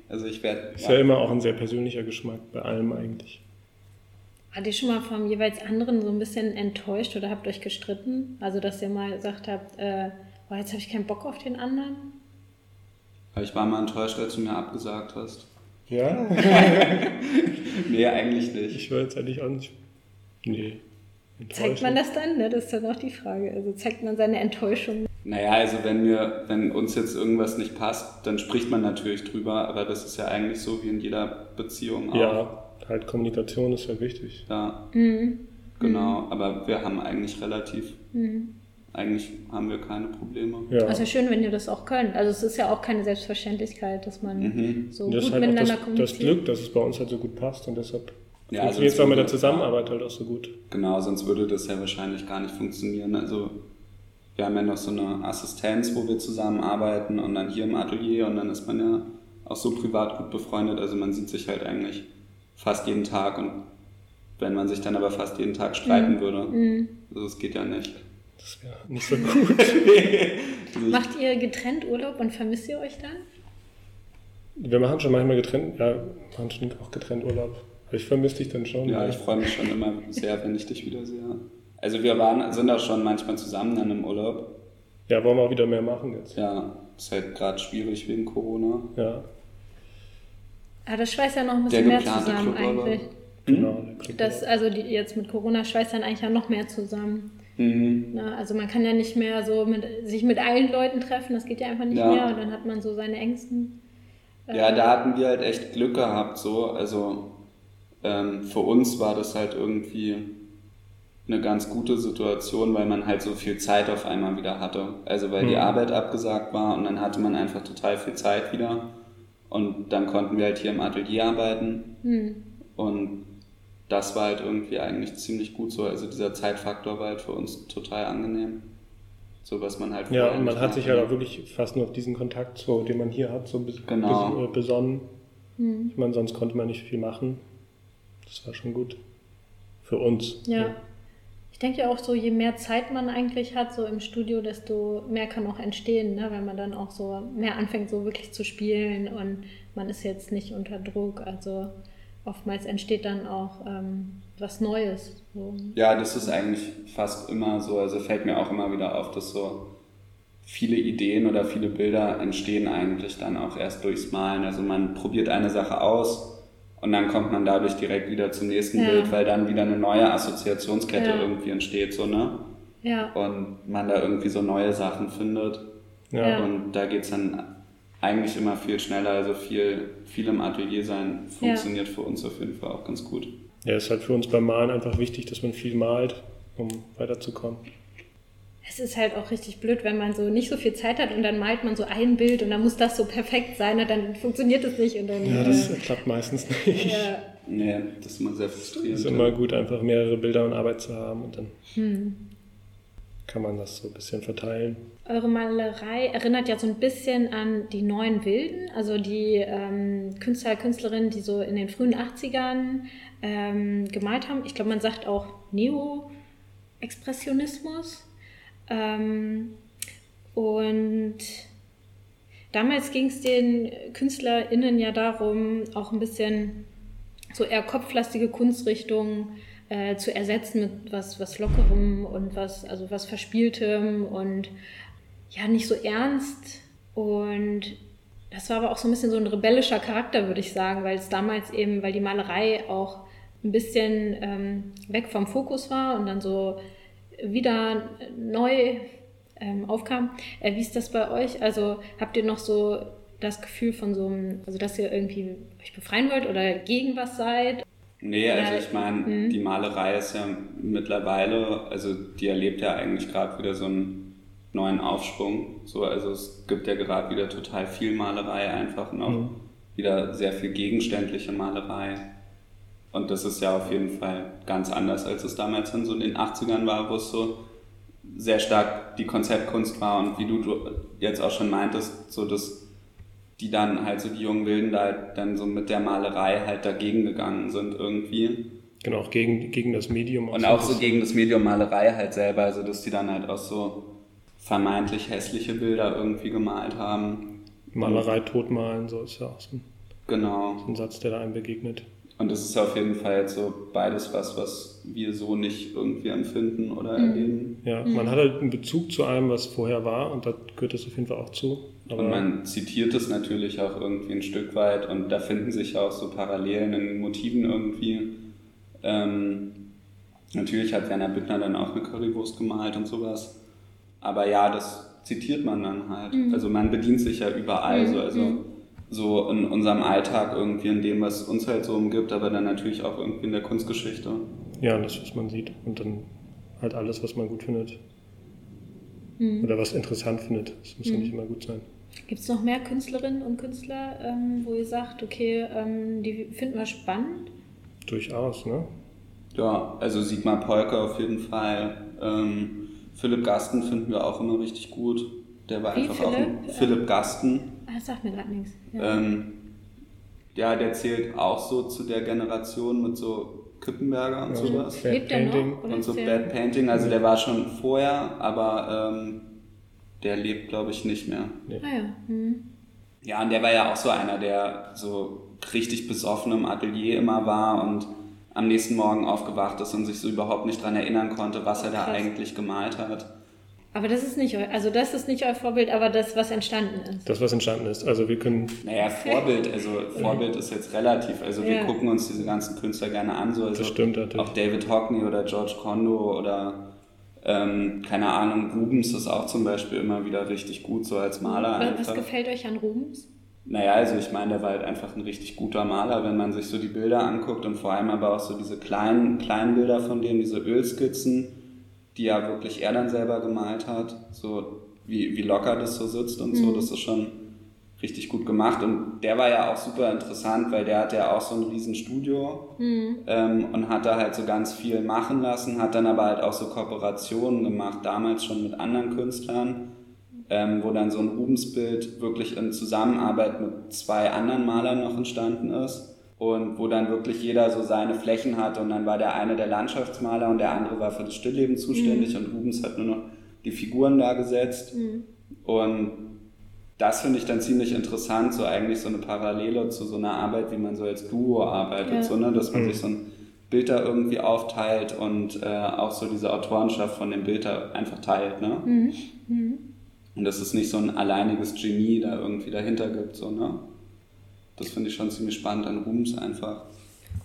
Also ich werde... Ist ja immer auch ein sehr persönlicher Geschmack bei allem eigentlich. Wart ihr schon mal vom jeweils anderen so ein bisschen enttäuscht oder habt euch gestritten? Also dass ihr mal gesagt habt, äh, boah, jetzt habe ich keinen Bock auf den anderen? Ich war mal enttäuscht, als du mir abgesagt hast. Ja? nee, eigentlich nicht. Ich war jetzt eigentlich auch nicht. Nee. Zeigt man das dann? Ne? Das ist dann auch die Frage. Also zeigt man seine Enttäuschung? Naja, also wenn wir, wenn uns jetzt irgendwas nicht passt, dann spricht man natürlich drüber, aber das ist ja eigentlich so wie in jeder Beziehung auch. Ja, halt Kommunikation ist ja wichtig. Ja. Mhm. Genau, aber wir haben eigentlich relativ, mhm. eigentlich haben wir keine Probleme. Ja. Also schön, wenn ihr das auch könnt. Also es ist ja auch keine Selbstverständlichkeit, dass man mhm. so das gut halt miteinander das, kommuniziert. Das Glück, dass es bei uns halt so gut passt und deshalb Ja, funktioniert es sonst auch mit der Zusammenarbeit halt auch so gut. Genau, sonst würde das ja wahrscheinlich gar nicht funktionieren. Also wir haben ja noch so eine Assistenz, wo wir zusammenarbeiten und dann hier im Atelier und dann ist man ja auch so privat gut befreundet. Also man sieht sich halt eigentlich fast jeden Tag und wenn man sich dann aber fast jeden Tag streiten würde, also das geht ja nicht. Das wäre nicht so gut. Macht ihr getrennt Urlaub und vermisst ihr euch dann? Wir machen schon manchmal getrennt, ja, machen schon auch getrennt Urlaub. Aber ich vermisse dich dann schon. Ja, ich freue mich schon immer sehr, wenn ich dich wiedersehe. Also wir waren, sind auch schon manchmal zusammen dann im Urlaub. Ja, wollen wir auch wieder mehr machen jetzt. Ja, ist halt gerade schwierig wegen Corona. Ja, Ah, das schweißt ja noch ein bisschen mehr zusammen eigentlich. genau. Club Das, also die, jetzt mit Corona schweißt dann eigentlich ja noch mehr zusammen. Mhm. Ne? Also man kann ja nicht mehr so mit, sich mit allen Leuten treffen, das geht ja einfach nicht Ja. mehr und dann hat man so seine Ängsten. Ja, Äh, da hatten wir halt echt Glück gehabt, so. Also ähm, für uns war das halt irgendwie eine ganz gute Situation, weil man halt so viel Zeit auf einmal wieder hatte. Also weil die Mhm. Arbeit abgesagt war und dann hatte man einfach total viel Zeit wieder. Und dann konnten wir halt hier im Atelier arbeiten. Hm. Und das war halt irgendwie eigentlich ziemlich gut so. Also dieser Zeitfaktor war halt für uns total angenehm. So was man halt Ja, und man hat sich halt auch wirklich fast nur auf diesen Kontakt, so, den man hier hat, so bes Genau. bes äh, besonnen. Hm. Ich meine, sonst konnte man nicht viel machen. Das war schon gut. Für uns. Ja. Ich denke ja auch so, je mehr Zeit man eigentlich hat, so im Studio, desto mehr kann auch entstehen, ne? wenn man dann auch so mehr anfängt, so wirklich zu spielen und man ist jetzt nicht unter Druck. Also oftmals entsteht dann auch ähm, was Neues. So. Ja, das ist eigentlich fast immer so. Also fällt mir auch immer wieder auf, dass so viele Ideen oder viele Bilder entstehen eigentlich dann auch erst durchs Malen. Also man probiert eine Sache aus und dann kommt man dadurch direkt wieder zum nächsten Ja. Bild, weil dann wieder eine neue Assoziationskette Ja. irgendwie entsteht, so, ne? Ja, Und man da irgendwie so neue Sachen findet. Ja. Und da geht's dann eigentlich immer viel schneller. Also viel, viel im Atelier sein funktioniert für uns auf jeden Fall auch ganz gut. Ja, ist halt für uns beim Malen einfach wichtig, dass man viel malt, um weiterzukommen. Es ist halt auch richtig blöd, wenn man so nicht so viel Zeit hat und dann malt man so ein Bild und dann muss das so perfekt sein und dann funktioniert es nicht. Und dann, Ja, das äh, klappt meistens nicht. ja, Nee, das ist immer sehr Es frustrierend. ist immer gut, einfach mehrere Bilder und Arbeit zu haben und dann hm. kann man das so ein bisschen verteilen. Eure Malerei erinnert ja so ein bisschen an die neuen Wilden, also die ähm, Künstler, Künstlerinnen, die so in den frühen 80ern ähm, gemalt haben. Ich glaube, man sagt auch Neo-Expressionismus. Ähm, und damals ging es den KünstlerInnen ja darum, auch ein bisschen so eher kopflastige Kunstrichtungen äh, zu ersetzen mit was, was Lockerem und was, also was Verspieltem und ja, nicht so ernst. Und das war aber auch so ein bisschen so ein rebellischer Charakter, würde ich sagen, weil es damals eben, weil die Malerei auch ein bisschen ähm, weg vom Fokus war und dann so wieder neu ähm, aufkam. Äh, wie ist das bei euch? Also habt ihr noch so das Gefühl von so einem, also dass ihr irgendwie euch befreien wollt oder gegen was seid? Nee, also Ja, ich meine, mhm. die Malerei ist ja mittlerweile, also die erlebt ja eigentlich gerade wieder so einen neuen Aufschwung. So, also es gibt ja gerade wieder total viel Malerei einfach und auch Mhm. wieder sehr viel gegenständliche Malerei. Und das ist ja auf jeden Fall ganz anders, als es damals in so in den 80ern war, wo es so sehr stark die Konzeptkunst war und wie du, jetzt auch schon meintest, so dass die dann halt so die jungen Wilden da halt dann so mit der Malerei halt dagegen gegangen sind irgendwie. Genau, auch gegen, gegen das Medium. Und auch so gegen das Medium Malerei halt selber, also dass die dann halt auch so vermeintlich hässliche Bilder irgendwie gemalt haben. Malerei totmalen, so ist ja auch so ein, Genau. so ein Satz, der da einem begegnet. Und das ist auf jeden Fall jetzt so beides was, was wir so nicht irgendwie empfinden oder Mhm. erleben. Ja, man hat halt einen Bezug zu einem, was vorher war und da gehört das auf jeden Fall auch zu. Aber Und man zitiert es natürlich auch irgendwie ein Stück weit und da finden sich ja auch so Parallelen in den Motiven irgendwie. Ähm, natürlich hat Werner Bittner dann auch eine Currywurst gemalt und sowas. Aber ja, das zitiert man dann halt. Also man bedient sich ja überall so. Also so in unserem Alltag irgendwie, in dem, was uns halt so umgibt, aber dann natürlich auch irgendwie in der Kunstgeschichte. ja, das, was man sieht. Und dann halt alles, was man gut findet. Mhm. Oder was interessant findet. Das muss ja nicht immer gut sein. Gibt es noch mehr Künstlerinnen und Künstler, ähm, wo ihr sagt, okay, ähm, die finden wir spannend? Durchaus, ne? Ja, also Sigmar Polke auf jeden Fall. Ähm, Philipp Gasten finden wir auch immer richtig gut. Der war Wie, einfach auch ein Philipp? Philipp Gasten. Ah, das sagt mir gerade nichts. Ja. Ähm, ja, der zählt auch so zu der Generation mit so Kippenberger und Ja. sowas. Bad Lebt er noch? Painting. Oder Und so Bad Painting. Also der war schon vorher, aber ähm, der lebt, glaube ich, nicht mehr. Ah ja. Mhm. Ja, und der war ja auch so einer, der so richtig besoffen im Atelier immer war und am nächsten Morgen aufgewacht ist und sich so überhaupt nicht dran erinnern konnte, was er da Krass. eigentlich gemalt hat. Aber das ist nicht also das ist nicht euer Vorbild, aber das, was entstanden ist. Das, was entstanden ist. Also wir können, Naja, Vorbild, also Vorbild ist jetzt relativ. Also wir Ja. gucken uns diese ganzen Künstler gerne an. So, also das stimmt natürlich. auch David Hockney oder George Kondo oder ähm, keine Ahnung, Rubens ist auch zum Beispiel immer wieder richtig gut, so als Maler Was, was gefällt euch an Rubens? Naja, also ich meine, der war halt einfach ein richtig guter Maler, wenn man sich so die Bilder anguckt und vor allem aber auch so diese kleinen, kleinen Bilder von dem, diese Ölskizzen, die ja wirklich er dann selber gemalt hat, so wie, wie locker das so sitzt und so, das ist schon richtig gut gemacht. Und der war ja auch super interessant, weil der hat ja auch so ein riesen Studio ähm, und hat da halt so ganz viel machen lassen, hat dann aber halt auch so Kooperationen gemacht, damals schon mit anderen Künstlern ähm, wo dann so ein Rubensbild wirklich in Zusammenarbeit mit zwei anderen Malern noch entstanden ist und wo dann wirklich jeder so seine Flächen hat und dann war der eine der Landschaftsmaler und der andere war für das Stillleben zuständig und Rubens hat nur noch die Figuren da gesetzt und das finde ich dann ziemlich interessant, so eigentlich so eine Parallele zu so einer Arbeit, wie man so als Duo arbeitet, Ja. so, ne? dass man sich so ein Bild da irgendwie aufteilt und äh, auch so diese Autorenschaft von dem Bild da einfach teilt. Ne? Und dass es nicht so ein alleiniges Genie da irgendwie dahinter gibt. So, ne? Das finde ich schon ziemlich spannend an Rubens einfach.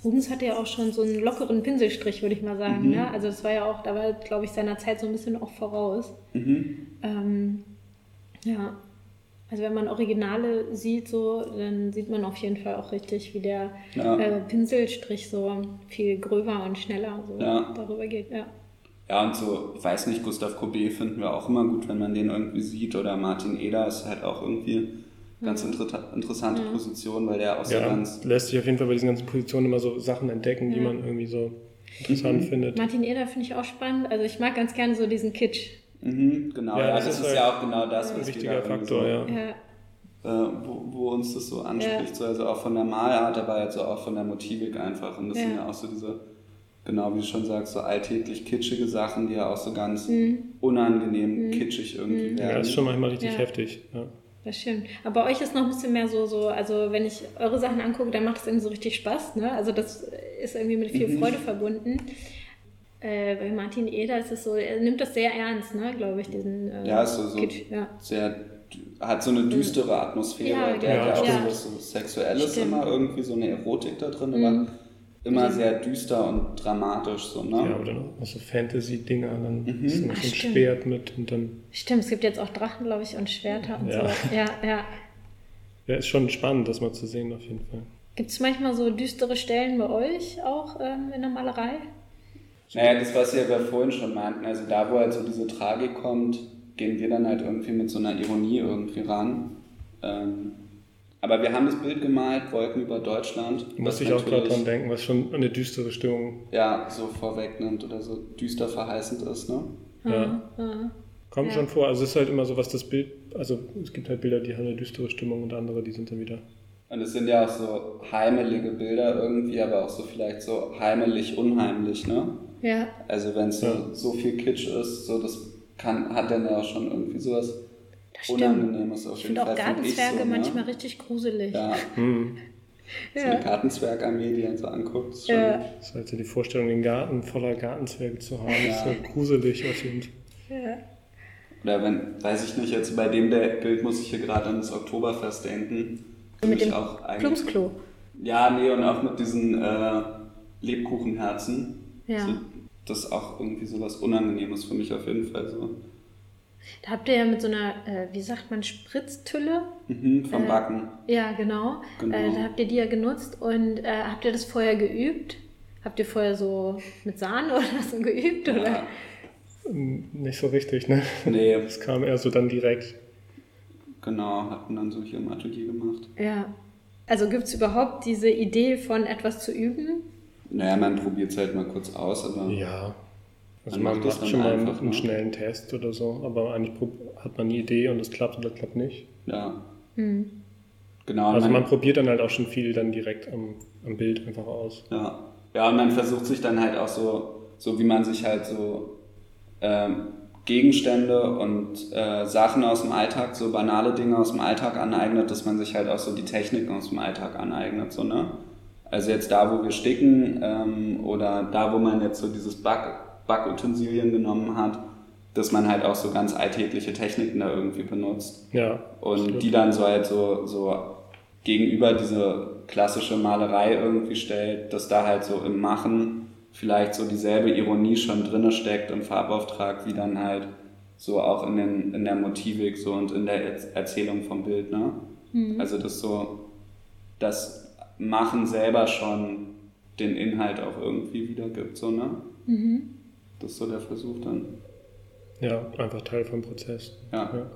Rubens hatte ja auch schon so einen lockeren Pinselstrich, würde ich mal Mhm. sagen. Ne? Also das war ja auch, da war, glaube ich, seiner Zeit so ein bisschen auch voraus. Mhm. Ähm, ja, also wenn man Originale sieht, so, dann sieht man auf jeden Fall auch richtig, wie der Ja. äh, Pinselstrich so viel gröber und schneller so Ja. darüber geht. Ja. Ja, und so, ich weiß nicht, Gustav Courbet finden wir auch immer gut, wenn man den irgendwie sieht. Oder Martin Eder ist halt auch irgendwie ganz inter interessante Position, weil der auch so ja, ganz. lässt sich auf jeden Fall bei diesen ganzen Positionen immer so Sachen entdecken, die man irgendwie so interessant findet. Martin Eder finde ich auch spannend. Also ich mag ganz gerne so diesen Kitsch. Mhm, genau, Ja, ja, das das, ist ist halt ja auch genau das, Ein was wir wichtiger Faktor, so, ja. Ja, äh, wo, wo uns das so anspricht, so, also auch von der Malart, aber halt so auch von der Motivik einfach. Und das Ja. sind ja auch so diese, genau wie du schon sagst, so alltäglich kitschige Sachen, die ja auch so ganz unangenehm kitschig irgendwie werden. Ja, ist schon manchmal richtig Ja. heftig. Ja. Das stimmt. Aber bei euch ist noch ein bisschen mehr so, so, also wenn ich eure Sachen angucke, dann macht es irgendwie so richtig Spaß. Ne? Also das ist irgendwie mit viel Freude verbunden. Äh, bei Martin Eder ist es so, er nimmt das sehr ernst, ne, glaube ich, diesen äh, Ja, ist so, so Kitsch. Ja. sehr, hat so eine düstere Atmosphäre, Ja, der ja, hat ja auch so was so Sexuelles Stimmt. Mhm. immer irgendwie, so eine Erotik da drin, aber immer sehr düster und dramatisch so, ne? ja, oder noch so Fantasy-Dinger, dann Mhm. ist noch Ach, so ein. Schwert mit und dann, Stimmt, es gibt jetzt auch Drachen, glaube ich, und Schwerter und Ja. so. Ja, ja. ja, ist schon spannend, das mal zu sehen auf jeden Fall. Gibt es manchmal so düstere Stellen bei euch auch ähm, in der Malerei? Naja, das, was wir aber vorhin schon meinten, also da, wo halt so diese Tragik kommt, gehen wir dann halt irgendwie mit so einer Ironie irgendwie ran. Ähm, aber wir haben das Bild gemalt, Wolken über Deutschland. Muss ich auch gerade dran denken, was schon eine düstere Stimmung. Ja, so vorwegnimmt oder so düster verheißend ist, ne? Ja. Ah, Kommt Ja. schon vor. Also es ist halt immer so, was das Bild, also es gibt halt Bilder, die haben eine düstere Stimmung und andere, die sind dann wieder. Und es sind ja auch so heimelige Bilder irgendwie, aber auch so vielleicht so heimelig, unheimlich, ne? ja. Also wenn es so, Ja. so viel Kitsch ist, so das kann, hat dann ja auch schon irgendwie sowas Das stimmt. Unangenehmes auf Ich jeden finde auch Fall. ich Gartenzwerge so, ne? manchmal richtig gruselig. Ja, Hm. so eine Gartenzwergarmee, die einen so anguckt. Ist schon, Ja. Das ist halt so die Vorstellung, den Garten voller Gartenzwerge zu haben. Ja. ist so gruselig auf jeden Fall. Ja. Oder wenn, weiß ich nicht, jetzt bei dem der Bild muss ich hier gerade an das Oktoberfest denken. Mit dem auch eigentlich- Plumpsklo. Ja, nee, und auch mit diesen äh, Lebkuchenherzen. Ja. So, das ist auch irgendwie so was Unangenehmes für mich auf jeden Fall so. Da habt ihr ja mit so einer, äh, wie sagt man, Spritztülle. Mhm, vom Äh, Backen. Ja, genau. Genau. Äh, da habt ihr die ja genutzt und äh, habt ihr das vorher geübt? Habt ihr vorher so mit Sahne oder so geübt? Oder? Ja, Nicht so richtig, ne? nee, Es kam eher so dann direkt. genau, hatten dann so hier im Atelier gemacht. Ja. Also gibt es überhaupt diese Idee von etwas zu üben? Naja, man probiert es halt mal kurz aus, aber Ja. Also Man man, macht das macht dann schon mal einfach, einen ne? schnellen Test oder so, aber eigentlich hat man eine Idee und es klappt oder klappt nicht. ja. Hm. Genau, Also man, man probiert dann halt auch schon viel dann direkt am, am Bild einfach aus. Ja. ja, und man versucht sich dann halt auch so, so wie man sich halt so ähm, Gegenstände und äh, Sachen aus dem Alltag, so banale Dinge aus dem Alltag aneignet, dass man sich halt auch so die Techniken aus dem Alltag aneignet, so, ne? Also jetzt da, wo wir sticken ähm, oder da, wo man jetzt so dieses Back, Backutensilien genommen hat, dass man halt auch so ganz alltägliche Techniken da irgendwie benutzt. Ja. Und absolut. die dann so halt so, so gegenüber diese klassische Malerei irgendwie stellt, dass da halt so im Machen vielleicht so dieselbe Ironie schon drinne steckt im Farbauftrag, wie dann halt so auch in, den, in der Motivik so und in der Er- Erzählung vom Bild, ne? Also das so, das Machen selber schon den Inhalt auch irgendwie wiedergibt, so, ne? Das ist so der Versuch dann. Ja, einfach Teil vom Prozess. Ja. ja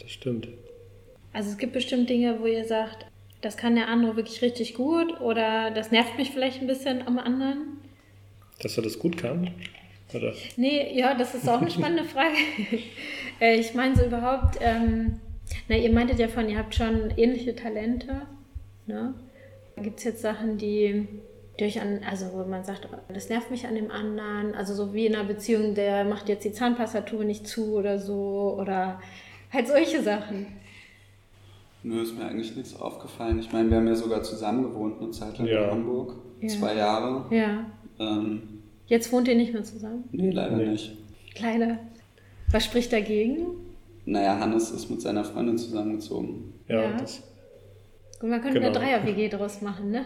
das stimmt. Also es gibt bestimmt Dinge, wo ihr sagt, das kann der andere wirklich richtig gut oder das nervt mich vielleicht ein bisschen am anderen. Dass er das gut kann? Oder? Nee, ja, das ist auch eine spannende Frage. Äh, ich meine so überhaupt, ähm, na, ihr meintet ja von, ihr habt schon ähnliche Talente. Ne? Gibt es jetzt Sachen, die durch an, also wo man sagt, das nervt mich an dem anderen, also so wie in einer Beziehung, der macht jetzt die Zahnpastatube nicht zu oder so oder halt solche Sachen. Nö, ist mir eigentlich nichts aufgefallen. Ich meine, wir haben ja sogar zusammen gewohnt eine Zeit lang Ja. in Hamburg. Ja. Zwei Jahre. Ja. Ähm, Jetzt wohnt ihr nicht mehr zusammen? nee, leider Nee. nicht. Kleine. Was spricht dagegen? Naja, Hannes ist mit seiner Freundin zusammengezogen. Ja, Ja. das, Und man könnte eine Genau. Dreier-WG draus machen, ne?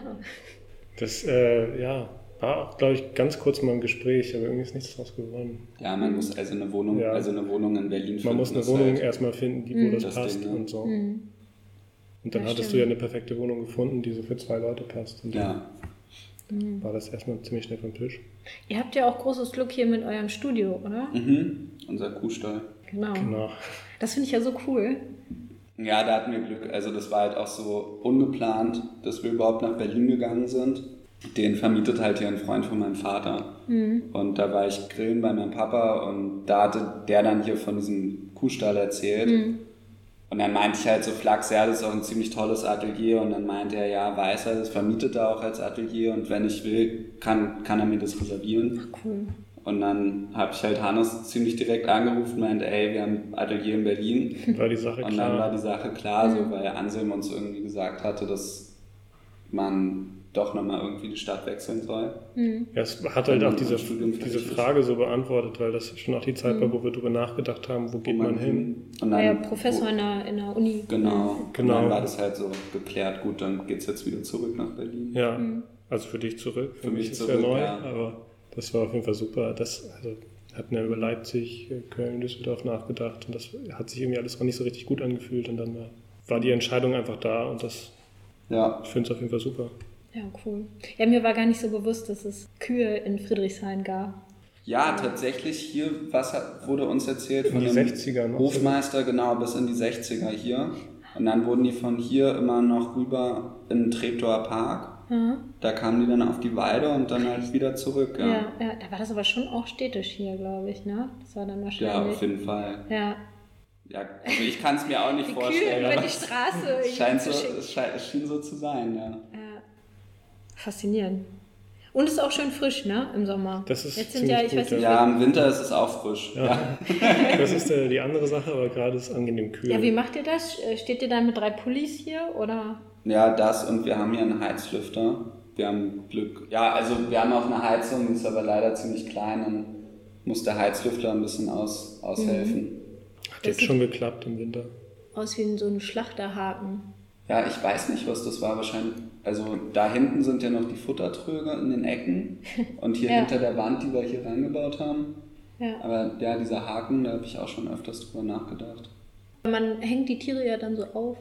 Das äh, ja, war auch, glaube ich, ganz kurz mal im Gespräch, aber irgendwie ist nichts draus geworden. Ja, man muss also eine Wohnung, Ja. also eine Wohnung in Berlin finden. Man muss eine Wohnung halt- erstmal finden, die, wo das, Das passt Ding, ne? und so. Mhm. Und dann Ja, hattest stimmt. du ja eine perfekte Wohnung gefunden, die so für zwei Leute passt. Und Ja, dann war das erstmal ziemlich schnell vom Tisch. Ihr habt ja auch großes Glück hier mit eurem Studio, oder? mhm. unser Kuhstall. Genau. Genau. Das finde ich ja so cool. Ja, da hatten wir Glück. Also das war halt auch so ungeplant, dass wir überhaupt nach Berlin gegangen sind. Den vermietet halt hier ein Freund von meinem Vater. Und da war ich grillen bei meinem Papa und da hatte der dann hier von diesem Kuhstall erzählt. Und dann meinte ich halt so flachs, ja, das ist auch ein ziemlich tolles Atelier. Und dann meinte er, ja, weiß er, das vermietet er auch als Atelier. Und wenn ich will, kann, kann er mir das reservieren. Cool. Und dann habe ich halt Hannes ziemlich direkt angerufen und meinte, ey, wir haben ein Atelier in Berlin. War die Sache Und dann war klar. die Sache klar, so, weil Anselm uns irgendwie gesagt hatte, dass man doch nochmal irgendwie die Stadt wechseln soll. Ja, es hat halt auch man diese, diese. Frage so beantwortet, weil das schon auch die Zeit war, wo wir darüber nachgedacht haben, wo geht man hin. Und War dann, ja Professor in der, in der Uni. Genau, Genau. Und dann war das halt so geklärt, gut, dann geht's jetzt wieder zurück nach Berlin. Ja, also für dich zurück. Für, Für mich mich ist ja zurück, neu, ja. aber das war auf jeden Fall super. Das, also, wir hatten ja über Leipzig, Köln, Düsseldorf nachgedacht und das hat sich irgendwie alles noch nicht so richtig gut angefühlt und dann war, war die Entscheidung einfach da und das, Ja, ich finde es auf jeden Fall super. Ja, cool. Ja, mir war gar nicht so bewusst, dass es Kühe in Friedrichshain gab. ja tatsächlich hier, was wurde uns erzählt In von die dem 60er noch. Hofmeister, genau, bis in die 60er hier. Und dann wurden die von hier immer noch rüber in den Treptower Park. Ja, Da kamen die dann auf die Weide und dann halt wieder zurück. ja. Ja, ja, da war das aber schon auch städtisch hier, glaube ich, ne? Das war dann ja auf wahrscheinlich. jeden Fall. Ja. Ja, also ich kann es mir auch nicht Die Kühe vorstellen. über aber die Straße. es, scheint so, es, scheint, es schien so zu sein, ja. Ja. Faszinierend. Und es ist auch schön frisch, ne? Im Sommer. Das ist Jetzt sind ja, ziemlich ich weiß gut, nicht, Ja, im Winter ist es auch frisch. Ja. Ja. Das ist äh, die andere Sache, aber gerade ist es angenehm kühl. Ja, wie macht ihr das? Äh, Steht ihr dann mit drei Pullis hier oder? Ja, das und wir haben hier einen Heizlüfter. Wir haben Glück. Ja, also wir haben auch eine Heizung, die ist aber leider ziemlich klein. Dann muss der Heizlüfter ein bisschen aus, aushelfen. Mhm. Hat jetzt schon geklappt im Winter. Aus wie so ein Schlachterhaken. Ja, ich weiß nicht, was das war. Wahrscheinlich. Also da hinten sind ja noch die Futtertröge in den Ecken und hier Ja. hinter der Wand, die wir hier reingebaut haben. Ja. Aber ja, dieser Haken, da habe ich auch schon öfters drüber nachgedacht. Man hängt die Tiere ja dann so auf.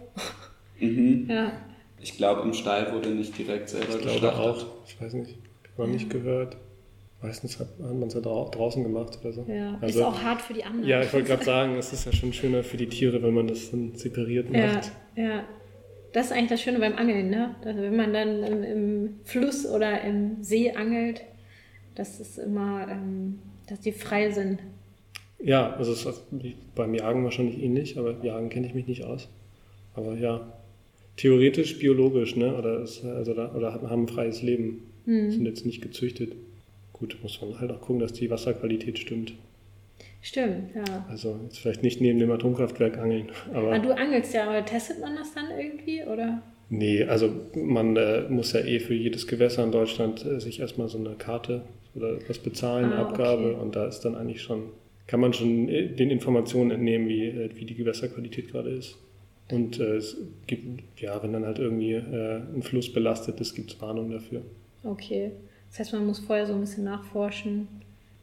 Mhm. Ja. Ich glaube, im Stall wurde nicht direkt selber Ich glaube geschlachtet. auch. Ich weiß nicht. Hab noch nicht gehört. Meistens hat, hat man es ja drau draußen gemacht oder so. ja. Also, ist auch hart für die anderen. ja, ich wollte gerade sagen, es ist ja schon schöner für die Tiere, wenn man das dann separiert Ja, macht. ja. Das ist eigentlich das Schöne beim Angeln, ne? Also wenn man dann im, im Fluss oder im See angelt, das ist immer, ähm, dass die frei sind. Ja, also es ist beim Jagen wahrscheinlich ähnlich, aber Jagen kenne ich mich nicht aus. Aber ja, theoretisch biologisch, ne? Oder, ist, also da, oder haben ein freies Leben. Hm. Sind jetzt nicht gezüchtet. Gut, muss man halt auch gucken, dass die Wasserqualität stimmt. Stimmt, ja. Also jetzt vielleicht nicht neben dem Atomkraftwerk angeln, aber Aber du angelst ja, aber testet man das dann irgendwie, oder? nee, also man äh, muss ja eh für jedes Gewässer in Deutschland äh, sich erstmal so eine Karte oder was bezahlen, Ah, Abgabe okay. und da ist dann eigentlich schon, kann man schon äh, den Informationen entnehmen, wie, äh, wie die Gewässerqualität gerade ist. Und äh, es gibt, ja, wenn dann halt irgendwie äh, ein Fluss belastet ist, gibt es Warnungen dafür. Okay. Das heißt, man muss vorher so ein bisschen nachforschen.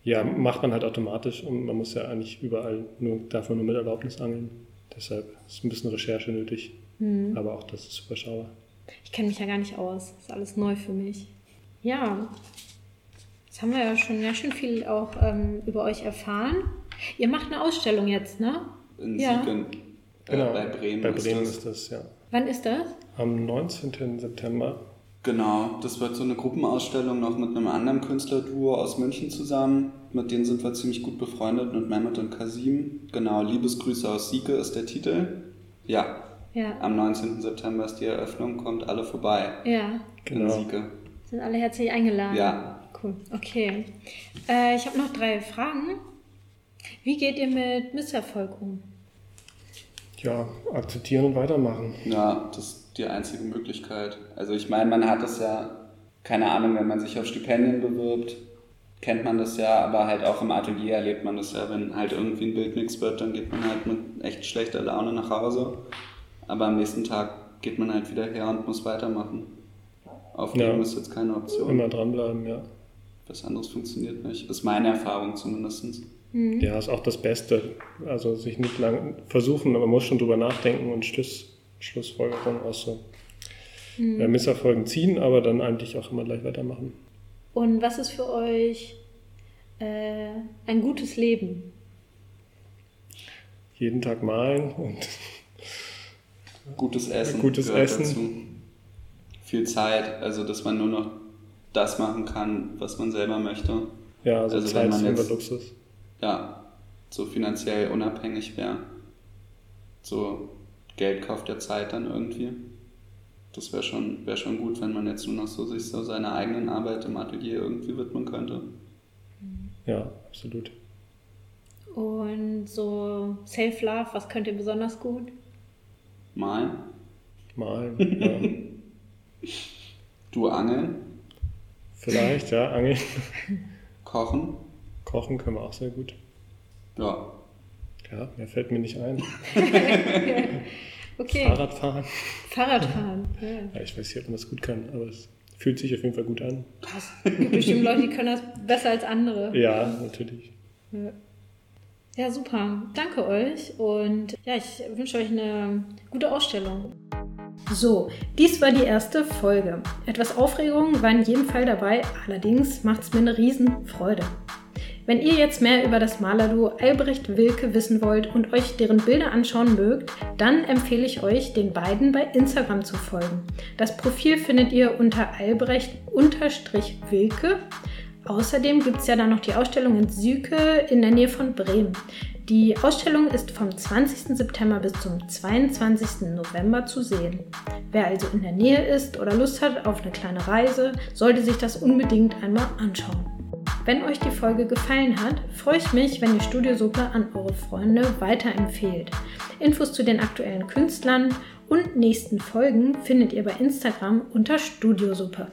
Ja, macht man halt automatisch und man muss ja eigentlich überall nur, darf man nur mit Erlaubnis angeln. Deshalb ist ein bisschen Recherche nötig, Hm. aber auch das ist überschaubar. Ich kenne mich ja gar nicht aus. Das ist alles neu für mich. Ja. Jetzt haben wir ja schon ganz schön viel auch ähm, über euch erfahren. Ihr macht eine Ausstellung jetzt, ne? In Ja. Siegen. Genau, Äh, bei Bremen, bei Bremen ist das. ist das, ja. Wann ist das? Am 19. September. Genau, das wird so eine Gruppenausstellung noch mit einem anderen Künstlerduo aus München zusammen. Mit denen sind wir ziemlich gut befreundet, mit Mehmet und Kasim. Genau, Liebesgrüße aus Sieke ist der Titel. Ja, Ja. am 19. September ist die Eröffnung, kommt alle vorbei Ja. in Genau. Sieke. Sind alle herzlich eingeladen. Ja. Cool. Okay. Äh, ich habe noch drei Fragen. Wie geht ihr mit Misserfolg um? Ja, akzeptieren und weitermachen. Ja, das ist die einzige Möglichkeit. Also ich meine, man hat es ja, keine Ahnung, wenn man sich auf Stipendien bewirbt, kennt man das ja, aber halt auch im Atelier erlebt man das ja, wenn halt irgendwie ein Bild nichts wird, dann geht man halt mit echt schlechter Laune nach Hause. Aber am nächsten Tag geht man halt wieder her und muss weitermachen. Aufgeben Ja. ist jetzt keine Option. Immer dranbleiben, ja. Was anderes funktioniert nicht. Ist meine Erfahrung zumindest. Mhm. Ja, ist auch das Beste. Also sich nicht lang versuchen, aber man muss schon drüber nachdenken und Schluss, Schlussfolgerungen aus so äh, Misserfolgen ziehen, aber dann eigentlich auch immer gleich weitermachen. Und was ist für euch äh, ein gutes Leben? Jeden Tag malen und Gutes Essen. Gutes Essen. Dazu. Viel Zeit, also dass man nur noch das machen kann, was man selber möchte. ja, also, Also wenn Zeit man ist immer jetzt- Luxus. Ja, so finanziell unabhängig wäre. So Geld kauft ja Zeit dann irgendwie. Das wäre schon, wär schon gut, wenn man jetzt nur noch so sich so seiner eigenen Arbeit im Atelier irgendwie widmen könnte. Ja, absolut. Und so Self-Love, was könnt ihr besonders gut? Malen, Malen, ja. du angeln, Vielleicht, ja, Angeln. kochen. Kochen können wir auch sehr gut. Ja, Ja, mehr fällt mir nicht ein. Okay. Fahrradfahren. Fahrradfahren. Ja. Ja, ich weiß nicht, ob man das gut kann, aber es fühlt sich auf jeden Fall gut an. Es gibt bestimmt Leute, die können das besser als andere. Ja, natürlich. Ja. Ja, super. Danke euch und ja, ich wünsche euch eine gute Ausstellung. So, dies war die erste Folge. Etwas Aufregung war in jedem Fall dabei, allerdings macht es mir eine Riesenfreude. Wenn ihr jetzt mehr über das Malerduo Albrecht Wilke wissen wollt und euch deren Bilder anschauen mögt, dann empfehle ich euch, den beiden bei Instagram zu folgen. Das Profil findet ihr unter Albrecht-Wilke. Außerdem gibt es ja dann noch die Ausstellung in Süke in der Nähe von Bremen. Die Ausstellung ist vom 20. September bis zum 22. November zu sehen. Wer also in der Nähe ist oder Lust hat auf eine kleine Reise, sollte sich das unbedingt einmal anschauen. Wenn euch die Folge gefallen hat, freue ich mich, wenn ihr Studio Super an eure Freunde weiterempfehlt. Infos zu den aktuellen Künstlern und nächsten Folgen findet ihr bei Instagram unter Studiosuppe.